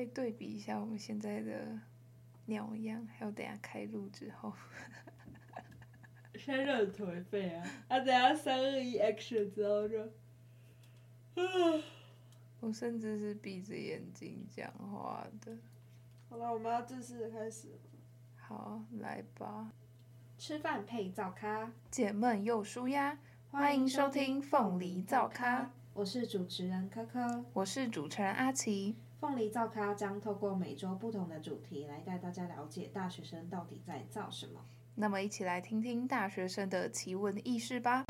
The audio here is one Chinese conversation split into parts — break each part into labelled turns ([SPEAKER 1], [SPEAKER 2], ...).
[SPEAKER 1] 可以对比一下我们现在的鸟样，还有等下开录之后。
[SPEAKER 2] 现在就很颓废啊！啊，等下三二一 action 之后就，啊，
[SPEAKER 1] 我甚至是闭着眼睛讲话的。
[SPEAKER 2] 好了，我们要正式的开始。
[SPEAKER 1] 好，来吧。
[SPEAKER 2] 吃饭配灶咖，
[SPEAKER 1] 解闷又舒压，欢迎收听凤梨灶咖。
[SPEAKER 2] 我是主持人柯柯，
[SPEAKER 1] 我是主持人阿奇。
[SPEAKER 2] 凤梨造咖将透过每周不同的主题来带大家了解大学生到底在造什么。
[SPEAKER 1] 那么，一起来听听大学生的奇闻异事吧。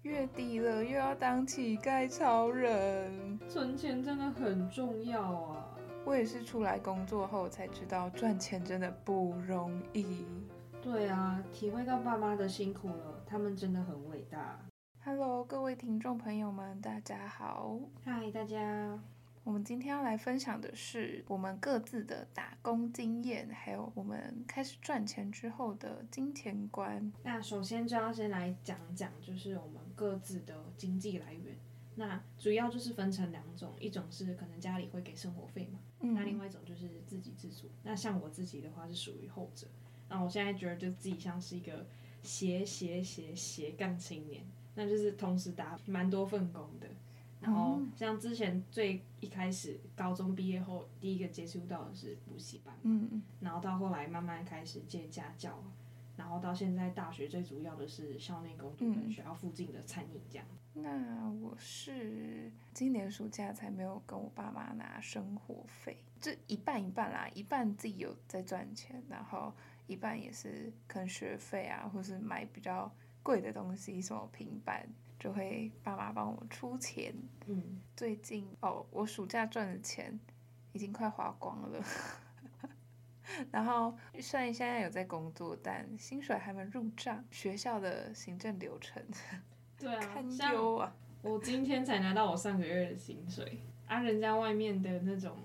[SPEAKER 1] 月底了，又要当乞丐超人，
[SPEAKER 2] 存钱真的很重要啊！
[SPEAKER 1] 我也是出来工作后才知道，赚钱真的不容易。
[SPEAKER 2] 对啊，体会到爸妈的辛苦了，他们真的很伟大。
[SPEAKER 1] Hello，各位听众朋友们，大家好。
[SPEAKER 2] Hi，大家。
[SPEAKER 1] 我们今天要来分享的是我们各自的打工经验，还有我们开始赚钱之后的金钱观。
[SPEAKER 2] 那首先就要先来讲讲，就是我们各自的经济来源。那主要就是分成两种，一种是可能家里会给生活费嘛，嗯、那另外一种就是自给自足。那像我自己的话是属于后者。那我现在觉得就自己像是一个斜斜斜斜杠青年。那就是同时打蛮多份工的，然后像之前最一开始高中毕业后第一个接触到的是补习班，嗯，然后到后来慢慢开始接家教，然后到现在大学最主要的是校内工作跟学校附近的餐饮这样。
[SPEAKER 1] 那我是今年暑假才没有跟我爸妈拿生活费，这一半一半啦，一半自己有在赚钱，然后一半也是可能学费啊，或是买比较。贵的东西，什么平板，就会爸妈帮我出钱。嗯，最近哦，我暑假赚的钱已经快花光了。然后虽然现在有在工作，但薪水还没入账。学校的行政流程，
[SPEAKER 2] 对啊，
[SPEAKER 1] 堪忧啊！
[SPEAKER 2] 我今天才拿到我上个月的薪水，啊，人家外面的那种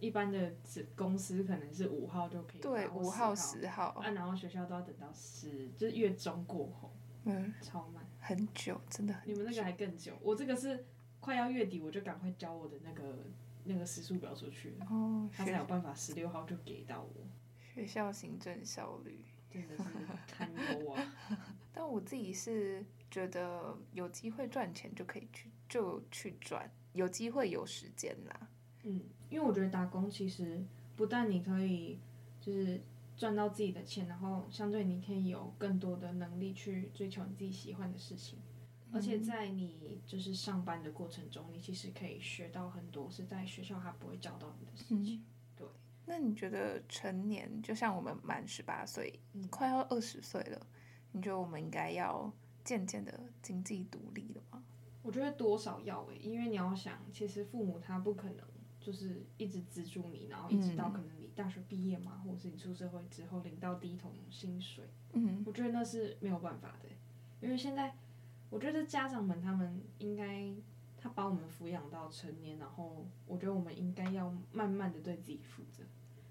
[SPEAKER 2] 一般的公司可能是五号就可以，
[SPEAKER 1] 对，五号、十号，
[SPEAKER 2] 啊，然后学校都要等到十，就是月中过后。
[SPEAKER 1] 嗯，
[SPEAKER 2] 超慢，
[SPEAKER 1] 很久，真的很久。
[SPEAKER 2] 你们那个还更久，我这个是快要月底，我就赶快交我的那个那个时速表出去了，哦，他才有办法十六号就给到我。
[SPEAKER 1] 学校行政效率
[SPEAKER 2] 真的是堪忧啊！
[SPEAKER 1] 但我自己是觉得有机会赚钱就可以去就去赚，有机会有时间啦。
[SPEAKER 2] 嗯，因为我觉得打工其实不但你可以就是。赚到自己的钱，然后相对你可以有更多的能力去追求你自己喜欢的事情，而且在你就是上班的过程中，你其实可以学到很多是在学校他不会教到你的事情。嗯、对，
[SPEAKER 1] 那你觉得成年就像我们满十八岁，嗯、快要二十岁了，你觉得我们应该要渐渐的经济独立了吗？
[SPEAKER 2] 我觉得多少要诶、欸，因为你要想，其实父母他不可能。就是一直资助你，然后一直到可能你大学毕业嘛，嗯、或者是你出社会之后领到第一桶薪水，嗯，我觉得那是没有办法的，因为现在我觉得家长们他们应该他把我们抚养到成年，然后我觉得我们应该要慢慢的对自己负责，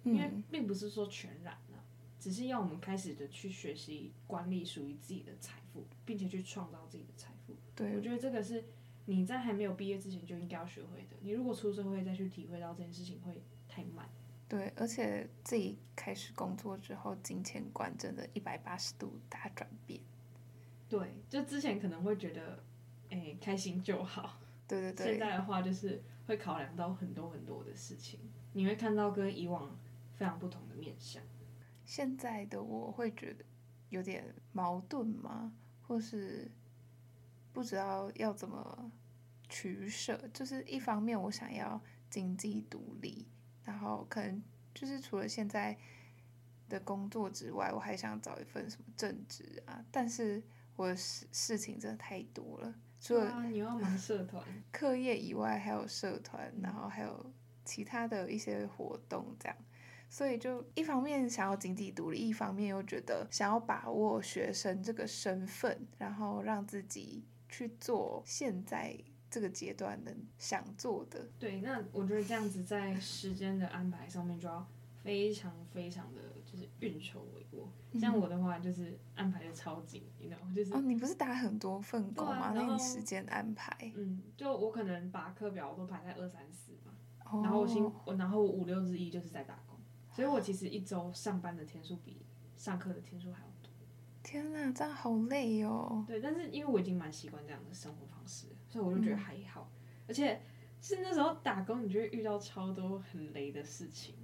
[SPEAKER 2] 嗯、因为并不是说全然了，只是要我们开始的去学习管理属于自己的财富，并且去创造自己的财富。对，我觉得这个是。你在还没有毕业之前就应该要学会的。你如果出社会再去体会到这件事情，会太慢。
[SPEAKER 1] 对，而且自己开始工作之后，金钱观真的一百八十度大转变。
[SPEAKER 2] 对，就之前可能会觉得，哎，开心就好。
[SPEAKER 1] 对对对。
[SPEAKER 2] 现在的话，就是会考量到很多很多的事情，你会看到跟以往非常不同的面相。
[SPEAKER 1] 现在的我会觉得有点矛盾吗？或是？不知道要怎么取舍，就是一方面我想要经济独立，然后可能就是除了现在的工作之外，我还想找一份什么正职啊。但是我的事事情真的太多了，除了
[SPEAKER 2] 你要忙社团、
[SPEAKER 1] 课业以外，还有社团，然后还有其他的一些活动，这样，所以就一方面想要经济独立，一方面又觉得想要把握学生这个身份，然后让自己。去做现在这个阶段能想做的。
[SPEAKER 2] 对，那我觉得这样子在时间的安排上面就要非常非常的就是运筹帷幄。像我的话，就是安排的超紧，你知道吗？就是
[SPEAKER 1] 哦，你不是打很多份工吗？啊、那你时间安排？
[SPEAKER 2] 嗯，就我可能把课表都排在二三四然后我星，然后五六日一就是在打工，所以我其实一周上班的天数比上课的天数还要多。
[SPEAKER 1] 天哪，这样好累哦。
[SPEAKER 2] 对，但是因为我已经蛮习惯这样的生活方式，所以我就觉得还好，嗯、而且。是那时候打工，你就会遇到超多很雷的事情。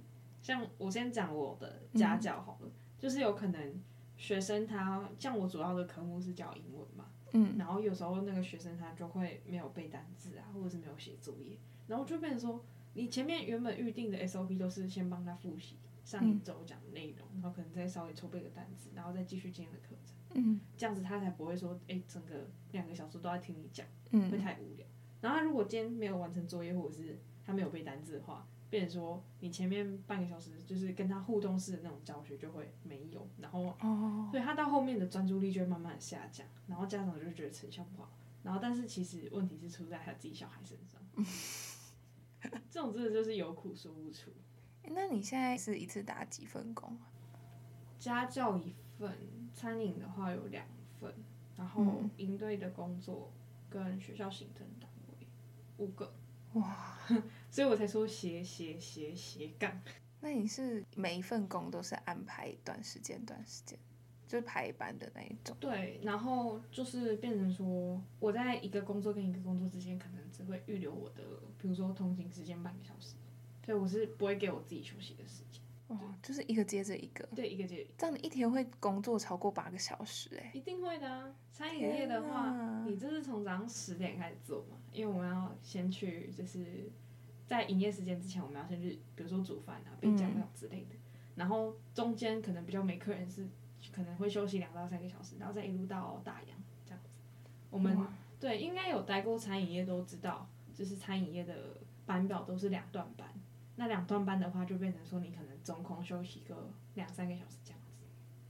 [SPEAKER 2] 像我先讲我的家教好了，嗯、就是有可能学生他像我主要的科目是教英文嘛，嗯，然后有时候那个学生他就会没有背单词啊，或者是没有写作业，然后就变成说，你前面原本预定的 SOP 都是先帮他复习上一周讲的内容，嗯、然后可能再稍微抽背个单字，然后再继续今天的课程，嗯，这样子他才不会说，哎、欸，整个两个小时都在听你讲，嗯，会太无聊。然后他如果今天没有完成作业，或者是他没有背单词的话，变成说你前面半个小时就是跟他互动式的那种教学就会没有，然后，哦所以他到后面的专注力就会慢慢的下降，然后家长就觉得成效不好，然后但是其实问题是出在他自己小孩身上，这种真的就是有苦说不出。
[SPEAKER 1] 那你现在是一次打几份工？
[SPEAKER 2] 家教一份，餐饮的话有两份，然后营队的工作跟学校行政单位。五个，哇，所以我才说斜斜斜斜杠。
[SPEAKER 1] 那你是每一份工都是安排一段时间、段时间，就是排班的那一种？
[SPEAKER 2] 对，然后就是变成说，我在一个工作跟一个工作之间，可能只会预留我的，比如说通勤时间半个小时，所以我是不会给我自己休息的时间。
[SPEAKER 1] 哦，就是一个接着一个，
[SPEAKER 2] 对，一个接着一个。
[SPEAKER 1] 这样你一天会工作超过八个小时哎？
[SPEAKER 2] 一定会的啊！餐饮业的话，哪你就是从早上十点开始做嘛，因为我们要先去，就是在营业时间之前，我们要先去，比如说煮饭啊、备酱料之类的。嗯、然后中间可能比较没客人，是可能会休息两到三个小时，然后再一路到大洋这样子。我们对应该有待过餐饮业都知道，就是餐饮业的班表都是两段班。那两段班的话，就变成说你可能总共休息个两三个小时这样子。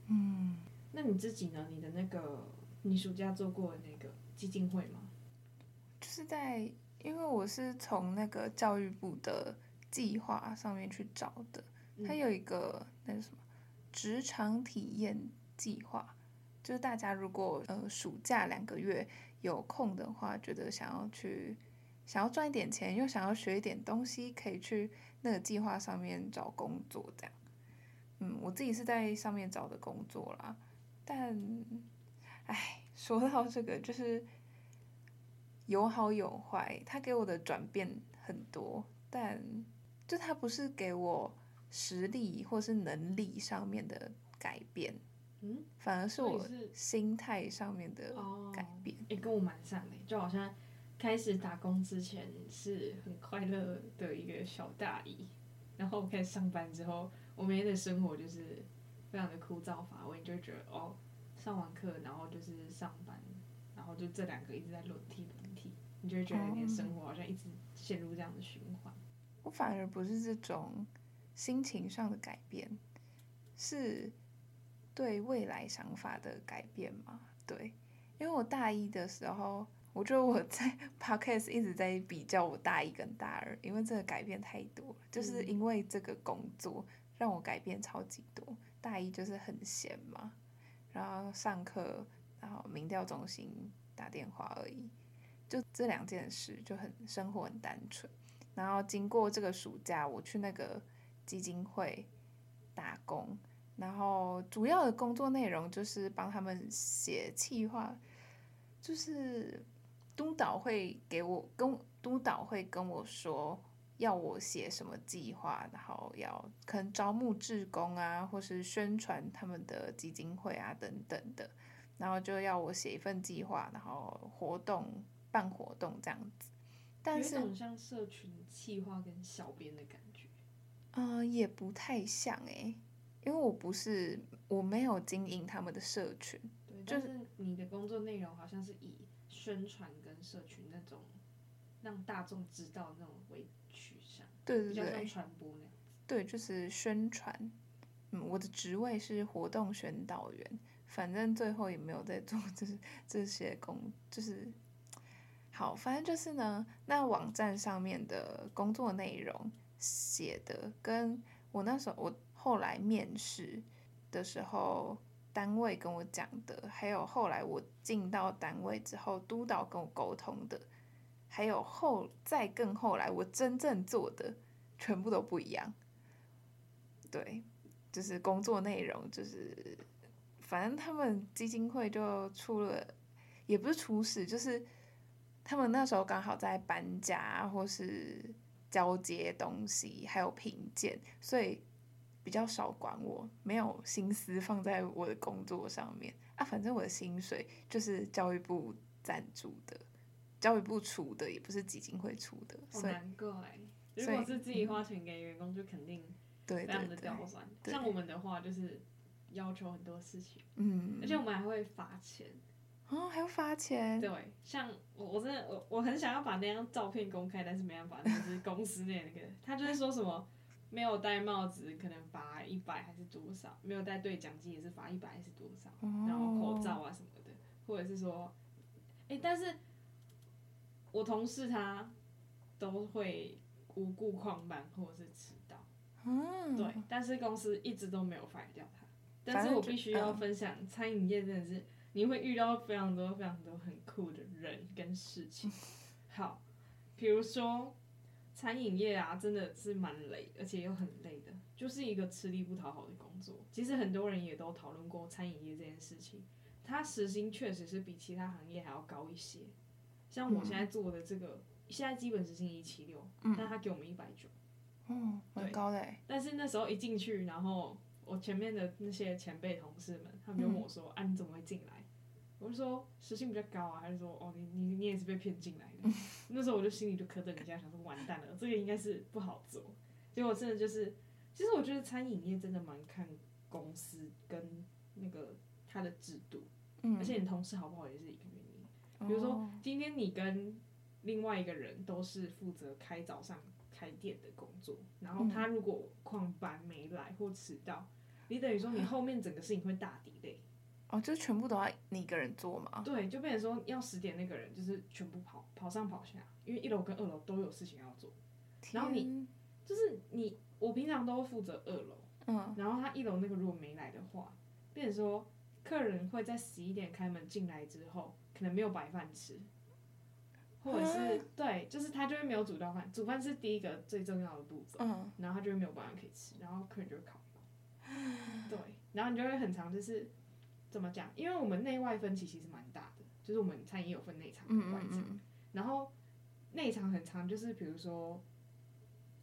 [SPEAKER 2] 嗯，那你自己呢？你的那个你暑假做过的那个基金会吗？
[SPEAKER 1] 就是在，因为我是从那个教育部的计划上面去找的，它有一个那个什么职场体验计划，就是大家如果呃暑假两个月有空的话，觉得想要去想要赚一点钱，又想要学一点东西，可以去。那个计划上面找工作这样，嗯，我自己是在上面找的工作啦，但，哎，说到这个就是有好有坏，他给我的转变很多，但就他不是给我实力或是能力上面的改变，嗯，反而是我心态上面的改变，
[SPEAKER 2] 也、跟我蛮像的，就好像。开始打工之前是很快乐的一个小大一，然后开始上班之后，我每天的生活就是非常的枯燥乏味，就会觉得哦，上完课然后就是上班，然后就这两个一直在轮替轮替，你就会觉得你的生活好像一直陷入这样的循环。
[SPEAKER 1] 我反而不是这种心情上的改变，是对未来想法的改变嘛？对，因为我大一的时候。我觉得我在 podcast 一直在比较我大一跟大二，因为这个改变太多，就是因为这个工作让我改变超级多。大一就是很闲嘛，然后上课，然后民调中心打电话而已，就这两件事就很生活很单纯。然后经过这个暑假，我去那个基金会打工，然后主要的工作内容就是帮他们写企划，就是。督导会给我跟督导会跟我说，要我写什么计划，然后要可能招募志工啊，或是宣传他们的基金会啊等等的，然后就要我写一份计划，然后活动办活动这样子。但是有
[SPEAKER 2] 种像社群企划跟小编的感觉，
[SPEAKER 1] 嗯、呃，也不太像诶、欸，因为我不是我没有经营他们的社群，
[SPEAKER 2] 对，就是你的工作内容好像是以。宣传跟社群那种让大众知道那种为取向，
[SPEAKER 1] 对对对，
[SPEAKER 2] 比较像传播那样子。
[SPEAKER 1] 对，就是宣传。嗯，我的职位是活动宣导员，反正最后也没有在做，就是这些工，就是好，反正就是呢，那网站上面的工作内容写的跟我那时候我后来面试的时候，单位跟我讲的，还有后来我进到单位之后，督导跟我沟通的，还有后再更后来我真正做的，全部都不一样。对，就是工作内容，就是反正他们基金会就出了，也不是出事，就是他们那时候刚好在搬家或是交接东西，还有评鉴，所以。比较少管我，没有心思放在我的工作上面啊。反正我的薪水就是教育部赞助的，教育部出的，也不是基金会出的。
[SPEAKER 2] 好难怪，如果是自己花钱给员工，就肯定非常的刁钻。像我们的话，就是要求很多事情，嗯，而且我们还会罚钱
[SPEAKER 1] 哦，还要罚钱。
[SPEAKER 2] 对，像我，我真的，我我很想要把那张照片公开，但是没办法，就是公司内那个，他就是说什么。没有戴帽子，可能罚一百还是多少？没有戴对讲机也是罚一百还是多少？然后口罩啊什么的，或者是说，哎，但是我同事他都会无故旷班或者是迟到，嗯，对，但是公司一直都没有 fire 掉他。但是我必须要分享，餐饮业真的是你会遇到非常多非常多很酷的人跟事情。好，比如说。餐饮业啊，真的是蛮累，而且又很累的，就是一个吃力不讨好的工作。其实很多人也都讨论过餐饮业这件事情，它时薪确实是比其他行业还要高一些。像我现在做的这个，嗯、现在基本时薪一七六，但他给我们一百九，
[SPEAKER 1] 嗯，很高嘞。
[SPEAKER 2] 但是那时候一进去，然后我前面的那些前辈同事们，他们就问我说：“嗯、啊，你怎么会进来？”我就说时薪比较高啊，还是说哦，你你你也是被骗进来的？那时候我就心里就咯噔一下，想说完蛋了，这个应该是不好做。结果真的就是，其实我觉得餐饮业真的蛮看公司跟那个他的制度，嗯，而且你同事好不好也是一个原因。比如说今天你跟另外一个人都是负责开早上开店的工作，然后他如果旷班没来或迟到，你等于说你后面整个事情会大 delay。
[SPEAKER 1] 哦，就全部都要你一个人做吗？
[SPEAKER 2] 对，就变成说要十点那个人就是全部跑跑上跑下，因为一楼跟二楼都有事情要做。然后你就是你，我平常都负责二楼，嗯，然后他一楼那个如果没来的话，变成说客人会在十一点开门进来之后，可能没有白饭吃，或者是、嗯、对，就是他就会没有煮到饭，煮饭是第一个最重要的步骤，嗯，然后他就会没有白饭可以吃，然后客人就会烤肉，对，然后你就会很常就是。怎么讲？因为我们内外分歧其实蛮大的，就是我们餐饮有分内场和外场，嗯嗯嗯，然后内场很长，就是比如说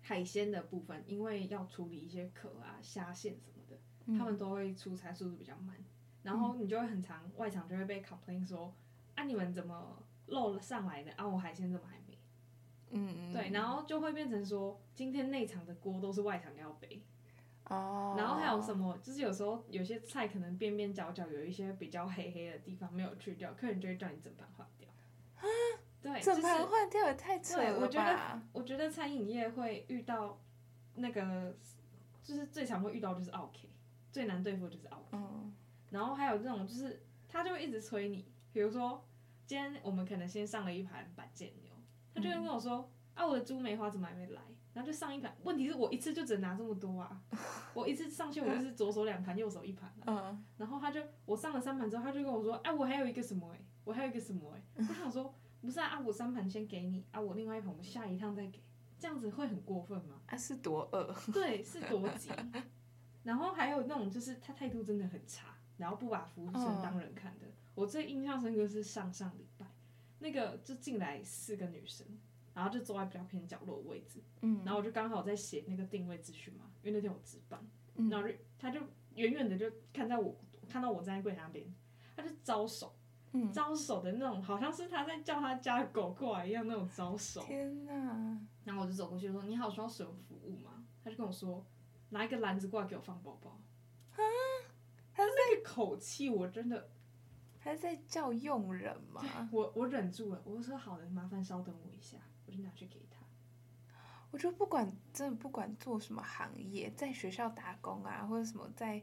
[SPEAKER 2] 海鲜的部分，因为要处理一些壳啊、虾线什么的，嗯、他们都会出差速度比较慢，然后你就会很长外场就会被 complain 说，啊你们怎么漏了上来的啊？我海鲜怎么还没？嗯嗯，对，然后就会变成说，今天内场的锅都是外场要背。哦，oh. 然后还有什么？就是有时候有些菜可能边边角角有一些比较黑黑的地方没有去掉，客人就会叫你整盘换掉。啊，对，整盘换掉也太扯了吧？我觉得，我觉得餐饮业会遇到那个，就是最常会遇到就是 OK，最难对付就是 OK。嗯。然后还有这种就是他就会一直催你，比如说今天我们可能先上了一盘板腱牛，他就会跟我说：“嗯、啊，我的猪梅花怎么还没来？”然后就上一盘，问题是我一次就只能拿这么多啊！我一次上去我就是左手两盘，右手一盘。嗯。然后他就我上了三盘之后，他就跟我说：“哎，我还有一个什么哎，我还有一个什么哎。”我想说，不是啊，啊我三盘先给你啊，我另外一盘我们下一趟再给，这样子会很过分吗？
[SPEAKER 1] 啊，是多饿？
[SPEAKER 2] 对，是多急。然后还有那种就是他态度真的很差，然后不把服务生当人看的。我最印象深刻是上上礼拜，那个就进来四个女生。然后就坐在比较偏角落的位置，嗯，然后我就刚好在写那个定位资讯嘛，因为那天我值班，嗯，然后就他就远远的就看到我，看到我站在柜台那边，他就招手，嗯，招手的那种，好像是他在叫他家狗过来一样那种招手。天哪！然后我就走过去说：“你好，需要什么服务吗？”他就跟我说：“拿一个篮子过来给我放包包。”啊，他那个口气我真的，
[SPEAKER 1] 他在叫佣人吗？
[SPEAKER 2] 我我忍住了，我说：“好的，麻烦稍等我一下。”我就拿去给他。
[SPEAKER 1] 我觉得不管真的不管做什么行业，在学校打工啊，或者什么在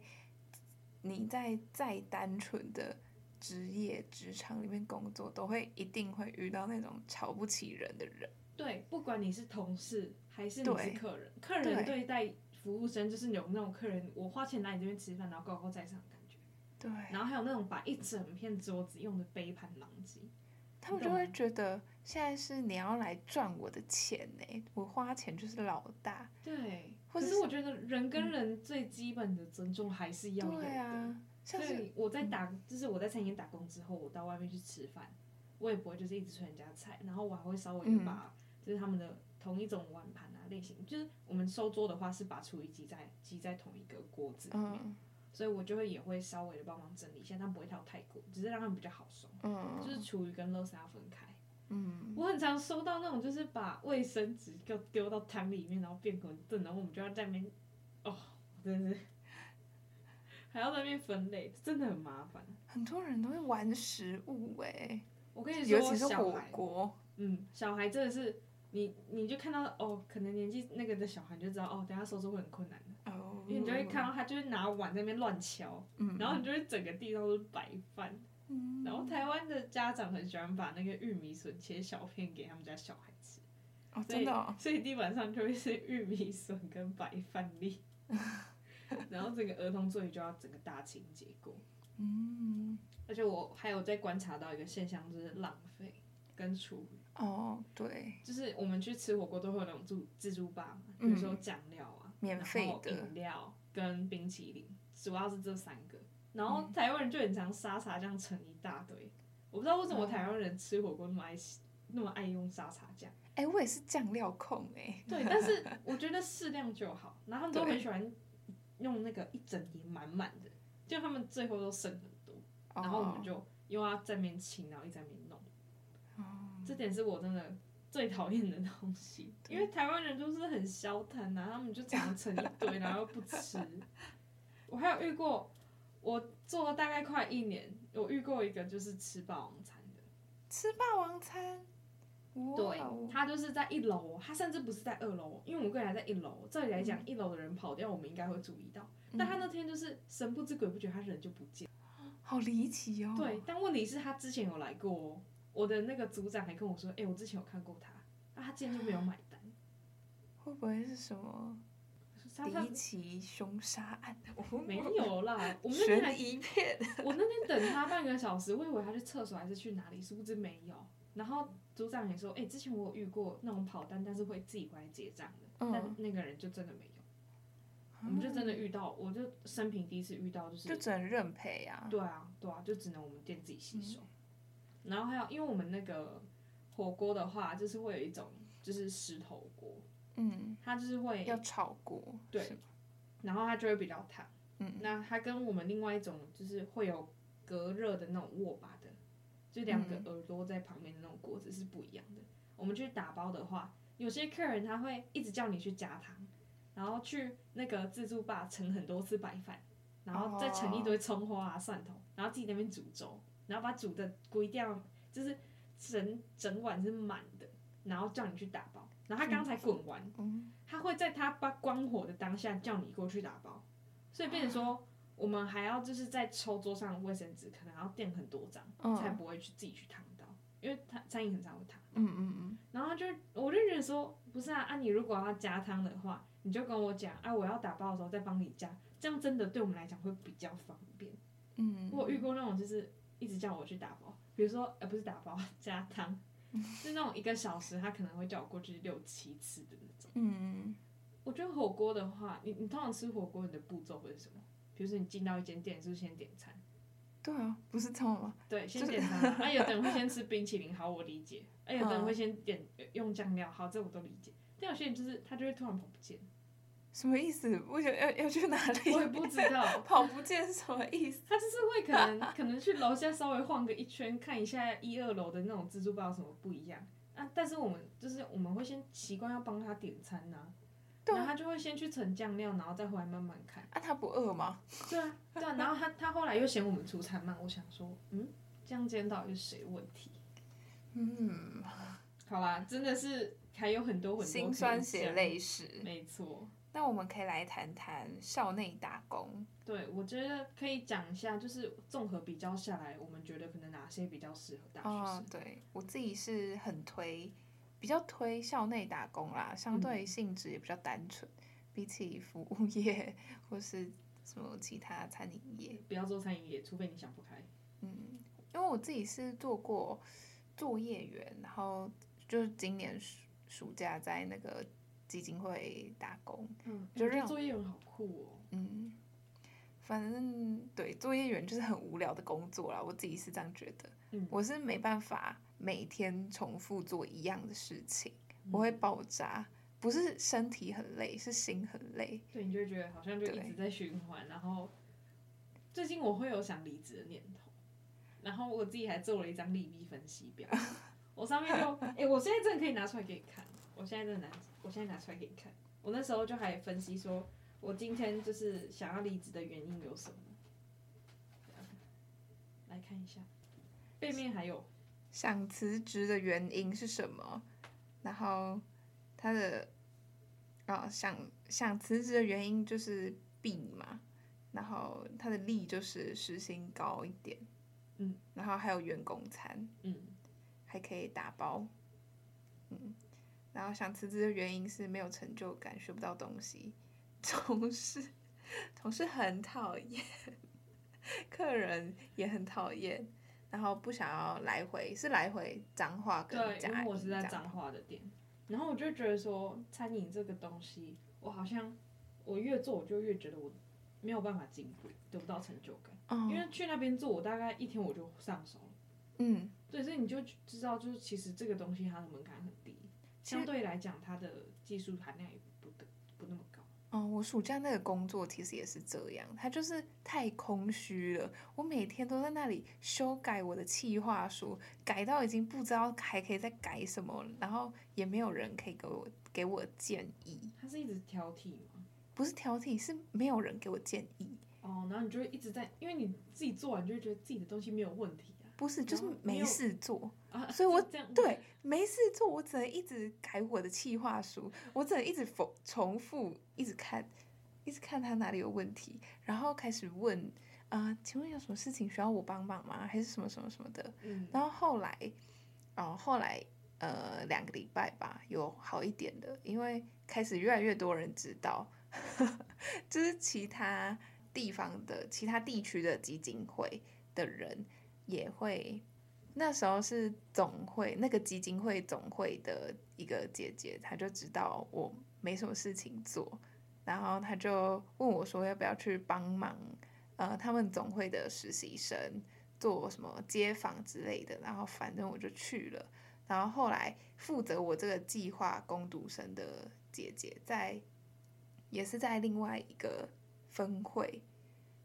[SPEAKER 1] 你在再单纯的职业职场里面工作，都会一定会遇到那种瞧不起人的人。
[SPEAKER 2] 对，不管你是同事还是你是客人，客人对待服务生就是有那种客人，我花钱来你这边吃饭，然后高高在上的感觉。
[SPEAKER 1] 对。
[SPEAKER 2] 然后还有那种把一整片桌子用的杯盘狼藉，
[SPEAKER 1] 他们就会觉得现在是你要来赚我的钱呢，我花钱就是老大。
[SPEAKER 2] 对。可是我觉得人跟人最基本的尊重还是要有的。对啊。所以我在打，就是我在餐厅打工之后，我到外面去吃饭，我也不会就是一直吃人家菜，然后我还会稍微把就是他们的同一种碗盘啊类型，就是我们收桌的话是把厨余机在积在同一个锅子里面，所以我就会也会稍微的帮忙整理一下，但不会挑太过，只是让他们比较好收，嗯就是厨余跟垃圾要分开。嗯，我很常收到那种就是把卫生纸就丢到汤里面，然后变成炖，然后我们就要在那边，哦，真的是。还要在那边分类，真的很麻烦。
[SPEAKER 1] 很多人都会玩食物哎、欸，
[SPEAKER 2] 我跟你说，
[SPEAKER 1] 尤其是火锅，
[SPEAKER 2] 嗯，小孩真的是你，你就看到哦，可能年纪那个的小孩就知道哦，等下收拾会很困难的，哦，因为你就会看到他就是拿碗在那边乱敲，嗯，然后你就会整个地上都是白饭，嗯，然后台湾的家长很喜欢把那个玉米笋切小片给他们家小孩吃，
[SPEAKER 1] 哦，真的、哦，
[SPEAKER 2] 所以地板上就会是玉米笋跟白饭粒。然后整个儿童座椅就要整个大清洁过，嗯，而且我还有在观察到一个现象，就是浪费跟厨余。
[SPEAKER 1] 哦，对，
[SPEAKER 2] 就是我们去吃火锅都会有那种自自助吧，比如说酱料啊，
[SPEAKER 1] 嗯、免费的
[SPEAKER 2] 饮料跟冰淇淋，主要是这三个。然后台湾人就很常沙茶酱盛一大堆，我不知道为什么台湾人吃火锅那么爱那么爱用沙茶酱。
[SPEAKER 1] 哎，我也是酱料控哎。
[SPEAKER 2] 对，但是我觉得适量就好。然后他们都很喜欢。用那个一整碟满满的，就他们最后都剩很多，oh. 然后我们就又要在那边清，然后一直在那边弄。Oh. 这点是我真的最讨厌的东西，因为台湾人就是很消贪啊，他们就常盛一堆，然后又不吃。我还有遇过，我做了大概快一年，我遇过一个就是吃霸王餐的，
[SPEAKER 1] 吃霸王餐。
[SPEAKER 2] 对，他就是在一楼，他甚至不是在二楼，因为我们柜台在一楼。照理来讲，一楼的人跑掉，我们应该会注意到。嗯、但他那天就是神不知鬼不觉，他人就不见，
[SPEAKER 1] 好离奇哦。
[SPEAKER 2] 对，但问题是，他之前有来过，我的那个组长还跟我说，哎、欸，我之前有看过他，啊，他今天就没有买单。
[SPEAKER 1] 会不会是什么离奇凶杀案？
[SPEAKER 2] 没有啦，我们那天一片，我那天等他半个小时，我以为他去厕所还是去哪里，殊不知没有。然后组长也说，哎、欸，之前我有遇过那种跑单，但是会自己回来结账的，嗯、但那个人就真的没有。嗯、我们就真的遇到，我就生平第一次遇到，就是
[SPEAKER 1] 就只能认赔啊。
[SPEAKER 2] 对啊，对啊，就只能我们店自己洗手。嗯、然后还有，因为我们那个火锅的话，就是会有一种就是石头锅，嗯，它就是会
[SPEAKER 1] 要炒
[SPEAKER 2] 锅，对，然后它就会比较烫，嗯，那它跟我们另外一种就是会有隔热的那种握把的。就两个耳朵在旁边的那种锅子是不一样的。我们去打包的话，有些客人他会一直叫你去加汤，然后去那个自助吧盛很多次白饭，然后再盛一堆葱花啊、蒜头，然后自己在那边煮粥，然后把煮的规掉，就是整整碗是满的，然后叫你去打包。然后他刚才滚完，他会在他把关火的当下叫你过去打包，所以变成说。我们还要就是在抽桌上的卫生纸，可能要垫很多张，嗯、才不会去自己去烫到，因为他餐饮很常会烫。嗯嗯嗯。然后就我就觉得说，不是啊，啊你如果要加汤的话，你就跟我讲，啊我要打包的时候再帮你加，这样真的对我们来讲会比较方便。嗯。我遇过那种就是一直叫我去打包，比如说呃不是打包 加汤，是那种一个小时他可能会叫我过去六七次的那种。嗯。我觉得火锅的话，你你通常吃火锅你的步骤会是什么？比如说你进到一间店，是不是先点餐？
[SPEAKER 1] 对啊，不是这样吗？
[SPEAKER 2] 对，先点餐。啊，有的人会先吃冰淇淋，好，我理解。啊，有的人会先点用酱料，好，这我都理解。但有些人就是他就会突然跑不见，
[SPEAKER 1] 什么意思？为什么要要去哪里？
[SPEAKER 2] 我也不知道，
[SPEAKER 1] 跑不见是什么意思？
[SPEAKER 2] 他就是会可能可能去楼下稍微晃个一圈，看一下一二楼的那种自助吧有什么不一样啊。但是我们就是我们会先习惯要帮他点餐呐、啊。然后他就会先去盛酱料，然后再回来慢慢看。
[SPEAKER 1] 啊，他不饿吗？
[SPEAKER 2] 对啊，对啊。然后他他后来又嫌我们出餐慢，我想说，嗯，这样今天到底是谁问题？嗯，好啦，真的是还有很多很多
[SPEAKER 1] 辛酸血泪史。
[SPEAKER 2] 没错。
[SPEAKER 1] 那我们可以来谈谈校内打工。
[SPEAKER 2] 对，我觉得可以讲一下，就是综合比较下来，我们觉得可能哪些比较适合大学生。
[SPEAKER 1] 哦，对，我自己是很推。比较推校内打工啦，相对性质也比较单纯。嗯、比起服务业或是什么其他餐饮业，
[SPEAKER 2] 不要做餐饮业，除非你想不开。
[SPEAKER 1] 嗯，因为我自己是做过作业员，然后就是今年暑暑假在那个基金会打工，
[SPEAKER 2] 嗯，就觉得作业员好酷哦。
[SPEAKER 1] 嗯，反正对作业员就是很无聊的工作啦，我自己是这样觉得。嗯，我是没办法每天重复做一样的事情，嗯，我会爆炸。不是身体很累，是心很累。
[SPEAKER 2] 对，你就会觉得好像就一直在循环。然后最近我会有想离职的念头，然后我自己还做了一张利弊分析表。我上面就，哎、欸，我现在真的可以拿出来给你看。我现在真的拿，我现在拿出来给你看。我那时候就还分析说，我今天就是想要离职的原因有什么。来看一下，背面还有。
[SPEAKER 1] 想辞职的原因是什么，然后他的。啊、哦，想想辞职的原因就是弊嘛，然后他的利就是时薪高一点，
[SPEAKER 2] 嗯，
[SPEAKER 1] 然后还有员工餐，
[SPEAKER 2] 嗯，
[SPEAKER 1] 还可以打包，嗯，然后想辞职的原因是没有成就感，学不到东西，同事同事很讨厌，客人也很讨厌，然后不想要来回，是来回脏话跟嘉义，
[SPEAKER 2] 因为我是在脏话的店。然后我就觉得说，餐饮这个东西，我好像我越做，我就越觉得我没有办法进步，得不到成就感。
[SPEAKER 1] 嗯。
[SPEAKER 2] 因为去那边做，我大概一天我就上手了。
[SPEAKER 1] 嗯。
[SPEAKER 2] 对，所以你就知道，就是其实这个东西它的门槛很低，相对来讲，它的技术含量也不得不那么高。
[SPEAKER 1] 哦，我暑假那个工作其实也是这样，它就是太空虚了。我每天都在那里修改我的企划书，改到已经不知道还可以再改什么，然后也没有人可以给我给我建议。
[SPEAKER 2] 他是一直挑剔吗？
[SPEAKER 1] 不是挑剔，是没有人给我建议。
[SPEAKER 2] 哦，然后你就会一直在，因为你自己做完就会觉得自己的东西没有问题。
[SPEAKER 1] 不是，就是没事做，所以我对没事做，我只能一直改我的企划书，我只能一直否重复，一直看，一直看他哪里有问题，然后开始问啊、呃，请问有什么事情需要我帮忙吗？还是什么什么什么的？
[SPEAKER 2] 嗯，
[SPEAKER 1] 然后后来，哦、呃，后来呃两个礼拜吧，有好一点的，因为开始越来越多人知道，就是其他地方的其他地区的基金会的人。也会，那时候是总会那个基金会总会的一个姐姐，她就知道我没什么事情做，然后她就问我说要不要去帮忙，呃，他们总会的实习生做什么街访之类的，然后反正我就去了，然后后来负责我这个计划工读生的姐姐在，也是在另外一个分会，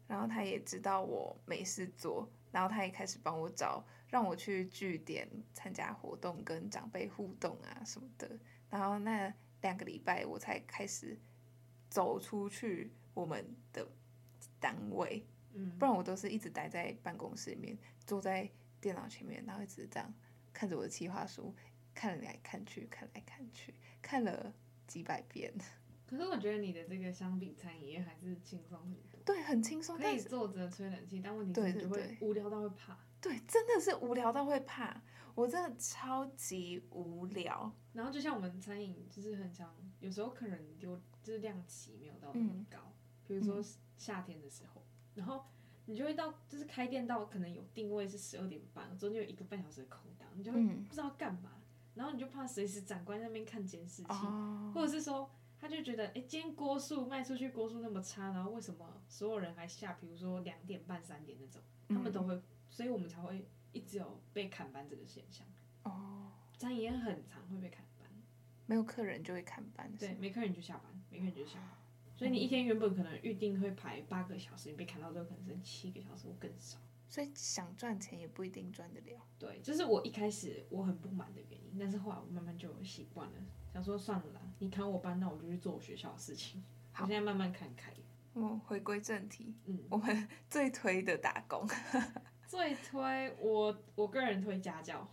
[SPEAKER 1] 然后她也知道我没事做。然后他也开始帮我找，让我去据点参加活动，跟长辈互动啊什么的。然后那两个礼拜，我才开始走出去我们的单位，
[SPEAKER 2] 嗯，
[SPEAKER 1] 不然我都是一直待在办公室里面，坐在电脑前面，然后一直这样看着我的企划书，看来看去，看来看去，看了几百遍。
[SPEAKER 2] 可是我觉得你的这个相比餐饮业还是轻松很多。
[SPEAKER 1] 对，很轻松，
[SPEAKER 2] 可以坐着吹冷气，但问题是你就会无聊到会怕。
[SPEAKER 1] 对，真的是无聊到会怕，我真的超级无聊。
[SPEAKER 2] 然后就像我们餐饮，就是很常，有时候客人就就是量级没有到那么高，嗯、比如说夏天的时候，嗯、然后你就会到就是开店到可能有定位是十二点半，中间有一个半小时的空档，你就会不知道干嘛，嗯、然后你就怕随时长官在那边看监视器，
[SPEAKER 1] 哦、
[SPEAKER 2] 或者是说。他就觉得，哎、欸，今天锅数卖出去锅数那么差，然后为什么所有人还下？比如说两点半、三点那种，他们都会，嗯、所以我们才会一直有被砍班这个现象。
[SPEAKER 1] 哦，
[SPEAKER 2] 餐饮业很常会被砍班，
[SPEAKER 1] 没有客人就会砍班。
[SPEAKER 2] 对，没客人就下班，没客人就下班。所以你一天原本可能预定会排八个小时，你被砍到之后可能剩七个小时或更少。
[SPEAKER 1] 所以想赚钱也不一定赚得了。
[SPEAKER 2] 对，这、就是我一开始我很不满的原因，但是后来我慢慢就习惯了。想说算了啦，你砍我班，那我就去做我学校的事情。好我现在慢慢看开。
[SPEAKER 1] 我回归正题，
[SPEAKER 2] 嗯，
[SPEAKER 1] 我们最推的打工，
[SPEAKER 2] 最推我我个人推家教。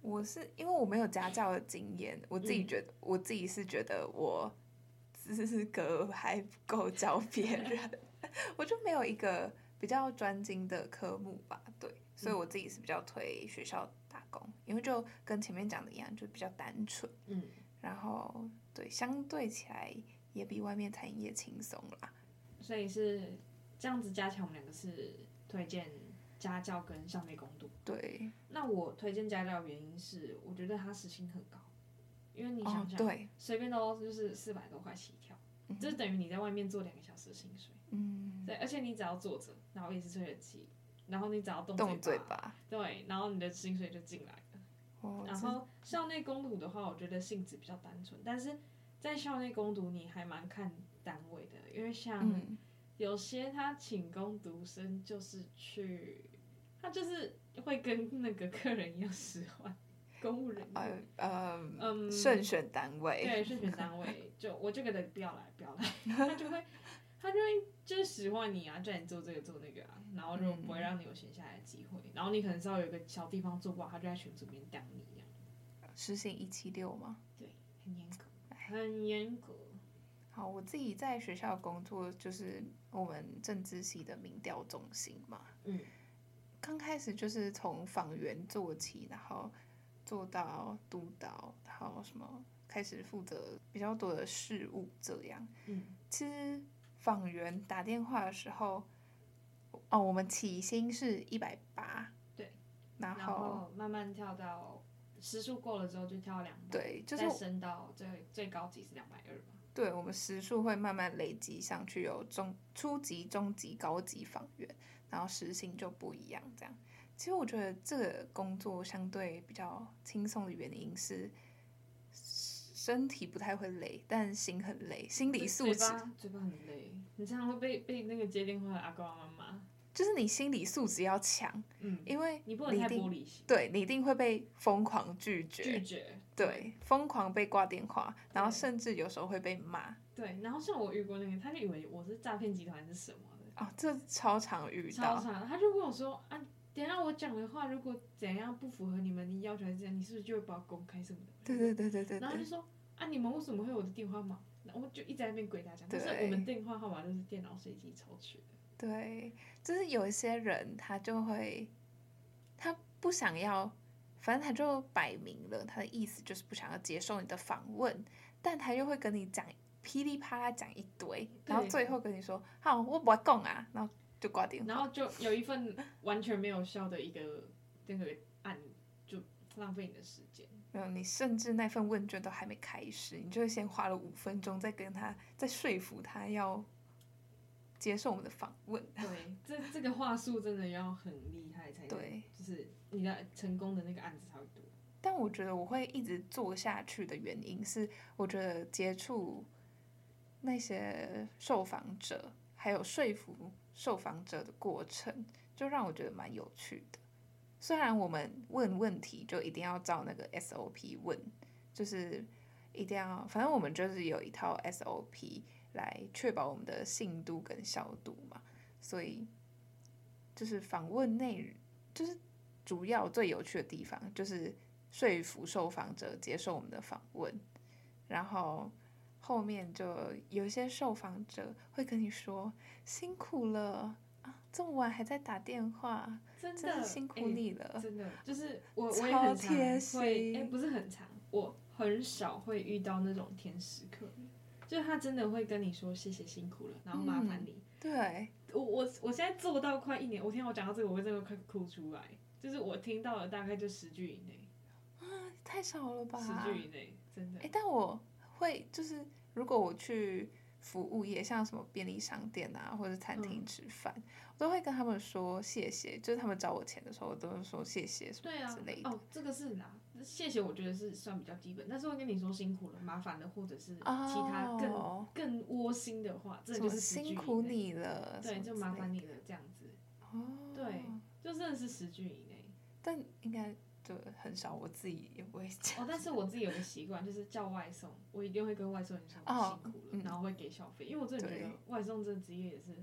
[SPEAKER 1] 我是因为我没有家教的经验，我自己觉得，嗯、我自己是觉得我资格还不够教别人，我就没有一个比较专精的科目吧，对，所以我自己是比较推学校打工，因为就跟前面讲的一样，就比较单纯，
[SPEAKER 2] 嗯。
[SPEAKER 1] 然后，对，相对起来，也比外面餐饮业轻松啦。
[SPEAKER 2] 所以是这样子加起来，我们两个是推荐家教跟校内工读。
[SPEAKER 1] 对。
[SPEAKER 2] 那我推荐家教的原因是，我觉得他时薪很高，因为你想想，随、哦、便都就是四百多块起跳，就是等于你在外面做两个小时的薪水。嗯。对，而且你只要坐着，然后也是吹冷气，然后你只要动嘴巴，动嘴巴，对，然后你的薪水就进来了。哦。然后校内攻读的话，我觉得性质比较单纯，但是在校内攻读你还蛮看单位的，因为像有些他请攻读生就是去，他就是会跟那个客人一样使唤公务人员，呃嗯，
[SPEAKER 1] 慎选单位，
[SPEAKER 2] 对，慎选单位，就我就觉得不要来，不要来，他就会他就会就是使唤你啊，叫你做这个做那个啊，然后就不会让你有闲下来的机会，然后你可能稍微有一个小地方做不好，他就在群组里面当你一样。
[SPEAKER 1] 实行一七六吗？
[SPEAKER 2] 对，很严格，很严格。
[SPEAKER 1] 好，我自己在学校工作就是我们政治系的民调中心嘛。嗯。刚开始就是从访员做起，然后做到督导，然后什么开始负责比较多的事务这样。嗯。其实访员打电话的时候，哦，我们起薪是一百八。
[SPEAKER 2] 对。
[SPEAKER 1] 然
[SPEAKER 2] 后，慢慢跳到时数过了之后就跳两百。
[SPEAKER 1] 对，就是
[SPEAKER 2] 再升到最最高级是两百二嘛。
[SPEAKER 1] 对，我们时数会慢慢累积上去，有中初级、中级、高级访员，然后时薪就不一样。这样，其实我觉得这个工作相对比较轻松的原因是，身体不太会累，但心很累，心理素质。
[SPEAKER 2] 嘴巴，嘴巴很累，你这样会被被那个接电话的阿公阿妈骂。
[SPEAKER 1] 就是你心理素质要强，
[SPEAKER 2] 嗯，
[SPEAKER 1] 因为
[SPEAKER 2] 你不能太玻璃心，
[SPEAKER 1] 对，你一定会被疯狂拒绝，
[SPEAKER 2] 拒绝，
[SPEAKER 1] 对，疯狂被挂电话，然后甚至有时候会被骂，
[SPEAKER 2] 对，然后像我遇过那个，他就以为我是诈骗集团是什么的，
[SPEAKER 1] 哦，这超常遇到，
[SPEAKER 2] 超常，他就跟我说啊，等下我讲的话如果怎样不符合你们的要求还是怎样，你是不是就会把我公开什么的？
[SPEAKER 1] 对对对对对，
[SPEAKER 2] 然后就说啊，你们为什么会有我的电话码？然后我就一直在那边鬼打墙，但是我们电话号码都是电脑随机抽取的。
[SPEAKER 1] 对，就是有一些人，他就会，他不想要，反正他就摆明了，他的意思就是不想要接受你的访问，但他又会跟你讲噼里啪啦讲一堆，然后最后跟你说，好，我不会讲啊，然后就挂电话，
[SPEAKER 2] 然后就有一份完全没有效的一个那个案，就浪费你的时间。
[SPEAKER 1] 没有，你甚至那份问卷都还没开始，你就会先花了五分钟在跟他，在说服他要。接受我们的访问，
[SPEAKER 2] 对，这这个话术真的要很厉害才对，就是你的成功的那个案子才会多。
[SPEAKER 1] 但我觉得我会一直做下去的原因是，我觉得接触那些受访者，还有说服受访者的过程，就让我觉得蛮有趣的。虽然我们问问题就一定要照那个 SOP 问，就是一定要，反正我们就是有一套 SOP。来确保我们的信度跟效度嘛，所以就是访问内，就是主要最有趣的地方，就是说服受访者接受我们的访问，然后后面就有一些受访者会跟你说辛苦了啊，这么晚还在打电话，
[SPEAKER 2] 真的，
[SPEAKER 1] 辛苦你了，
[SPEAKER 2] 欸、真的就是我我也很常会，哎、欸，不是很常，我很少会遇到那种天使客人。就他真的会跟你说谢谢辛苦了，然后麻烦你。
[SPEAKER 1] 嗯、对，
[SPEAKER 2] 我我我现在做到快一年，我听我讲到这个，我会真的快哭出来。就是我听到了大概就十句以内。
[SPEAKER 1] 啊，太少了吧？
[SPEAKER 2] 十句以内，真的。
[SPEAKER 1] 哎，但我会就是如果我去服务业，像什么便利商店啊或者餐厅吃饭，嗯、我都会跟他们说谢谢。就是他们找我钱的时候，我都会说谢谢什么之类的。
[SPEAKER 2] 啊。哦，这个是哪？谢谢，我觉得是算比较基本，但是会跟你说辛苦了、麻烦了，或者是其他更、oh, 更窝心的话，这就是
[SPEAKER 1] 辛苦你了，
[SPEAKER 2] 对，就麻烦你了这样子。哦，oh. 对，就真的是十句以内。
[SPEAKER 1] 但应该就很少，我自己也不会讲。
[SPEAKER 2] 哦，但是我自己有个习惯，就是叫外送，我一定会跟外送员说辛苦了，oh, 然后会给小费，嗯、因为我真的觉得外送这个职业也是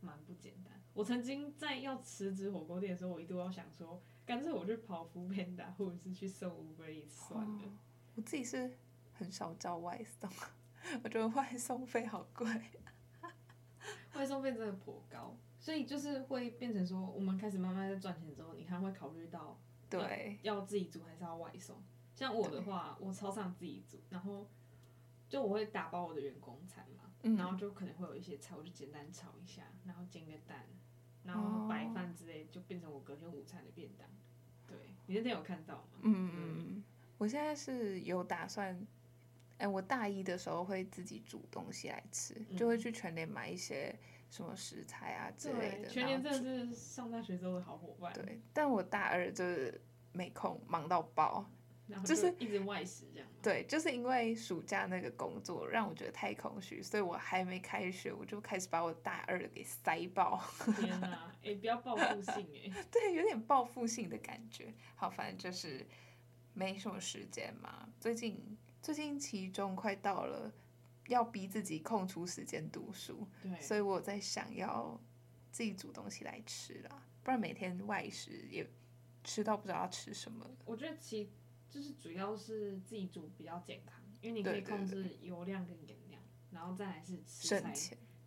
[SPEAKER 2] 蛮不简单。我曾经在要辞职火锅店的时候，我一度要想说。干脆我去跑 foodpanda 或者是去送 Uber Eats 算了。哦，
[SPEAKER 1] 我自己是很少叫外送，我觉得外送费好贵。
[SPEAKER 2] 外送费真的颇高，所以就是会变成说，我们开始慢慢在赚钱之后，你看会考虑到
[SPEAKER 1] 对
[SPEAKER 2] 要自己煮还是要外送。像我的话，我超常自己煮，然后就我会打包我的员工餐嘛，
[SPEAKER 1] 嗯、
[SPEAKER 2] 然后就可能会有一些菜，我就简单炒一下，然后煎个蛋，然后白饭之类，就变成我隔天午餐的便当。对，你那天有看到吗？
[SPEAKER 1] 嗯嗯，我现在是有打算，哎、欸，我大一的时候会自己煮东西来吃，嗯、就会去全联买一些什么食材啊之类的。
[SPEAKER 2] 全年真的是上大学之后的好伙伴。
[SPEAKER 1] 对，但我大二就是没空，忙到爆。
[SPEAKER 2] 就，是一直外食这样。
[SPEAKER 1] 对，就是因为暑假那个工作让我觉得太空虚，所以我还没开学，我就开始把我大二的给塞爆。
[SPEAKER 2] 天哪，哎、欸，不要报复性哎。
[SPEAKER 1] 对，有点报复性的感觉。好，反正就是没什么时间嘛。最近最近期中快到了，要逼自己空出时间读书。
[SPEAKER 2] 对。
[SPEAKER 1] 所以我在想要自己煮东西来吃啦，不然每天外食也吃到不知道要吃什么。
[SPEAKER 2] 我觉得其。就是主要是自己煮比较健康，因为你可以控制油量跟盐量，然后再来是食材，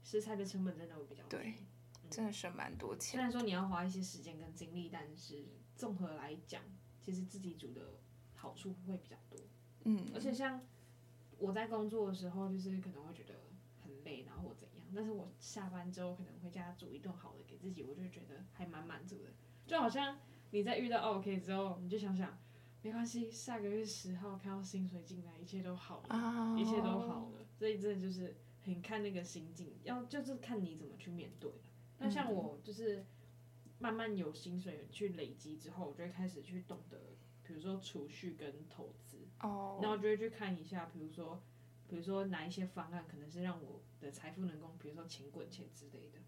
[SPEAKER 2] 食材的成本真的会比较低，
[SPEAKER 1] 对，嗯、真的省蛮多钱。
[SPEAKER 2] 虽然说你要花一些时间跟精力，但是综合来讲，其实自己煮的好处会比较多。
[SPEAKER 1] 嗯，
[SPEAKER 2] 而且像我在工作的时候，就是可能会觉得很累，然后或怎样，但是我下班之后可能回家煮一顿好的给自己，我就觉得还蛮满足的。就好像你在遇到 OK 之后，你就想想。没关系，下个月十号看到薪水进来，一切都好了，oh. 一切都好了。所以真的就是很看那个心境，要就是看你怎么去面对。那像我就是慢慢有薪水去累积之后，我就会开始去懂得，比如说储蓄跟投资。
[SPEAKER 1] 哦。
[SPEAKER 2] 然后就会去看一下，比如说，比如说哪一些方案可能是让我的财富能够，比如说钱滚钱之类的。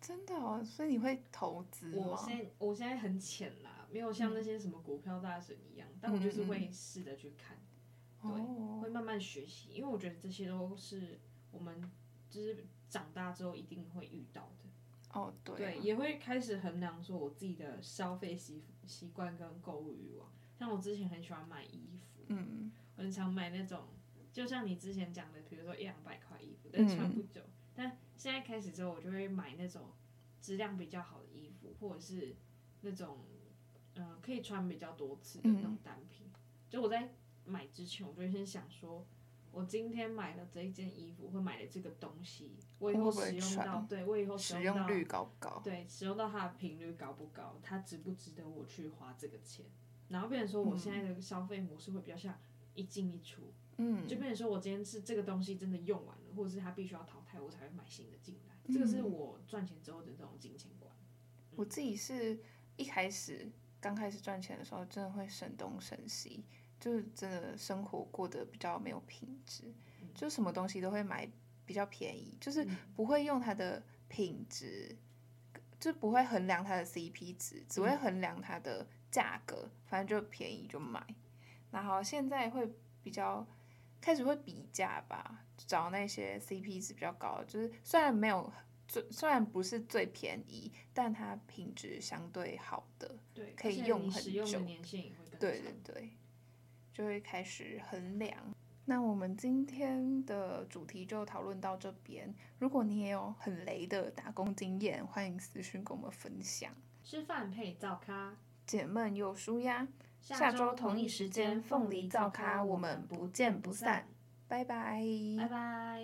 [SPEAKER 1] 真的哦，所以你会投资？
[SPEAKER 2] 我现在我现在很浅啦，没有像那些什么股票大神一样，嗯、但我就是会试着去看，嗯、对、哦，会慢慢学习，因为我觉得这些都是我们就是长大之后一定会遇到的。
[SPEAKER 1] 哦，对、啊，
[SPEAKER 2] 对，也会开始衡量说我自己的消费习习惯跟购物欲望。像我之前很喜欢买衣服，
[SPEAKER 1] 嗯，
[SPEAKER 2] 我很常买那种，就像你之前讲的，比如说一两百块衣服，但穿不久。嗯但现在开始之后，我就会买那种质量比较好的衣服，或者是那种嗯、呃、可以穿比较多次的那种单品。嗯、就我在买之前，我就会先想说，我今天买了这一件衣服，会买的这个东西，我以后使用到，对我以后使
[SPEAKER 1] 用，使用率高不高？
[SPEAKER 2] 对，使用到它的频率高不高？它值不值得我去花这个钱？然后变成说，我现在的消费模式会比较像一进一出。
[SPEAKER 1] 嗯，
[SPEAKER 2] 就变成说我今天是这个东西真的用完了，或者是它必须要淘汰，我才会买新的进来。嗯。这个是我赚钱之后的这种金钱观。嗯。
[SPEAKER 1] 我自己是一开始刚开始赚钱的时候，真的会省东省西，就是真的生活过得比较没有品质，嗯，就什么东西都会买比较便宜，就是不会用它的品质，就不会衡量它的 CP 值，只会衡量它的价格，反正就便宜就买。然后现在会比较。开始会比价吧，找那些 CP 值比较高的，就是虽然没有最，虽然不是最便宜，但它品质相对好的，
[SPEAKER 2] 对，
[SPEAKER 1] 可以用很久，
[SPEAKER 2] 对
[SPEAKER 1] 对对，就会开始衡量。那我们今天的主题就讨论到这边。如果你也有很雷的打工经验欢迎私信跟我们分享。
[SPEAKER 2] 吃饭配灶咖。
[SPEAKER 1] 解闷又舒压。下周同一时间凤梨灶咖我们不见不散。拜拜。
[SPEAKER 2] 拜拜。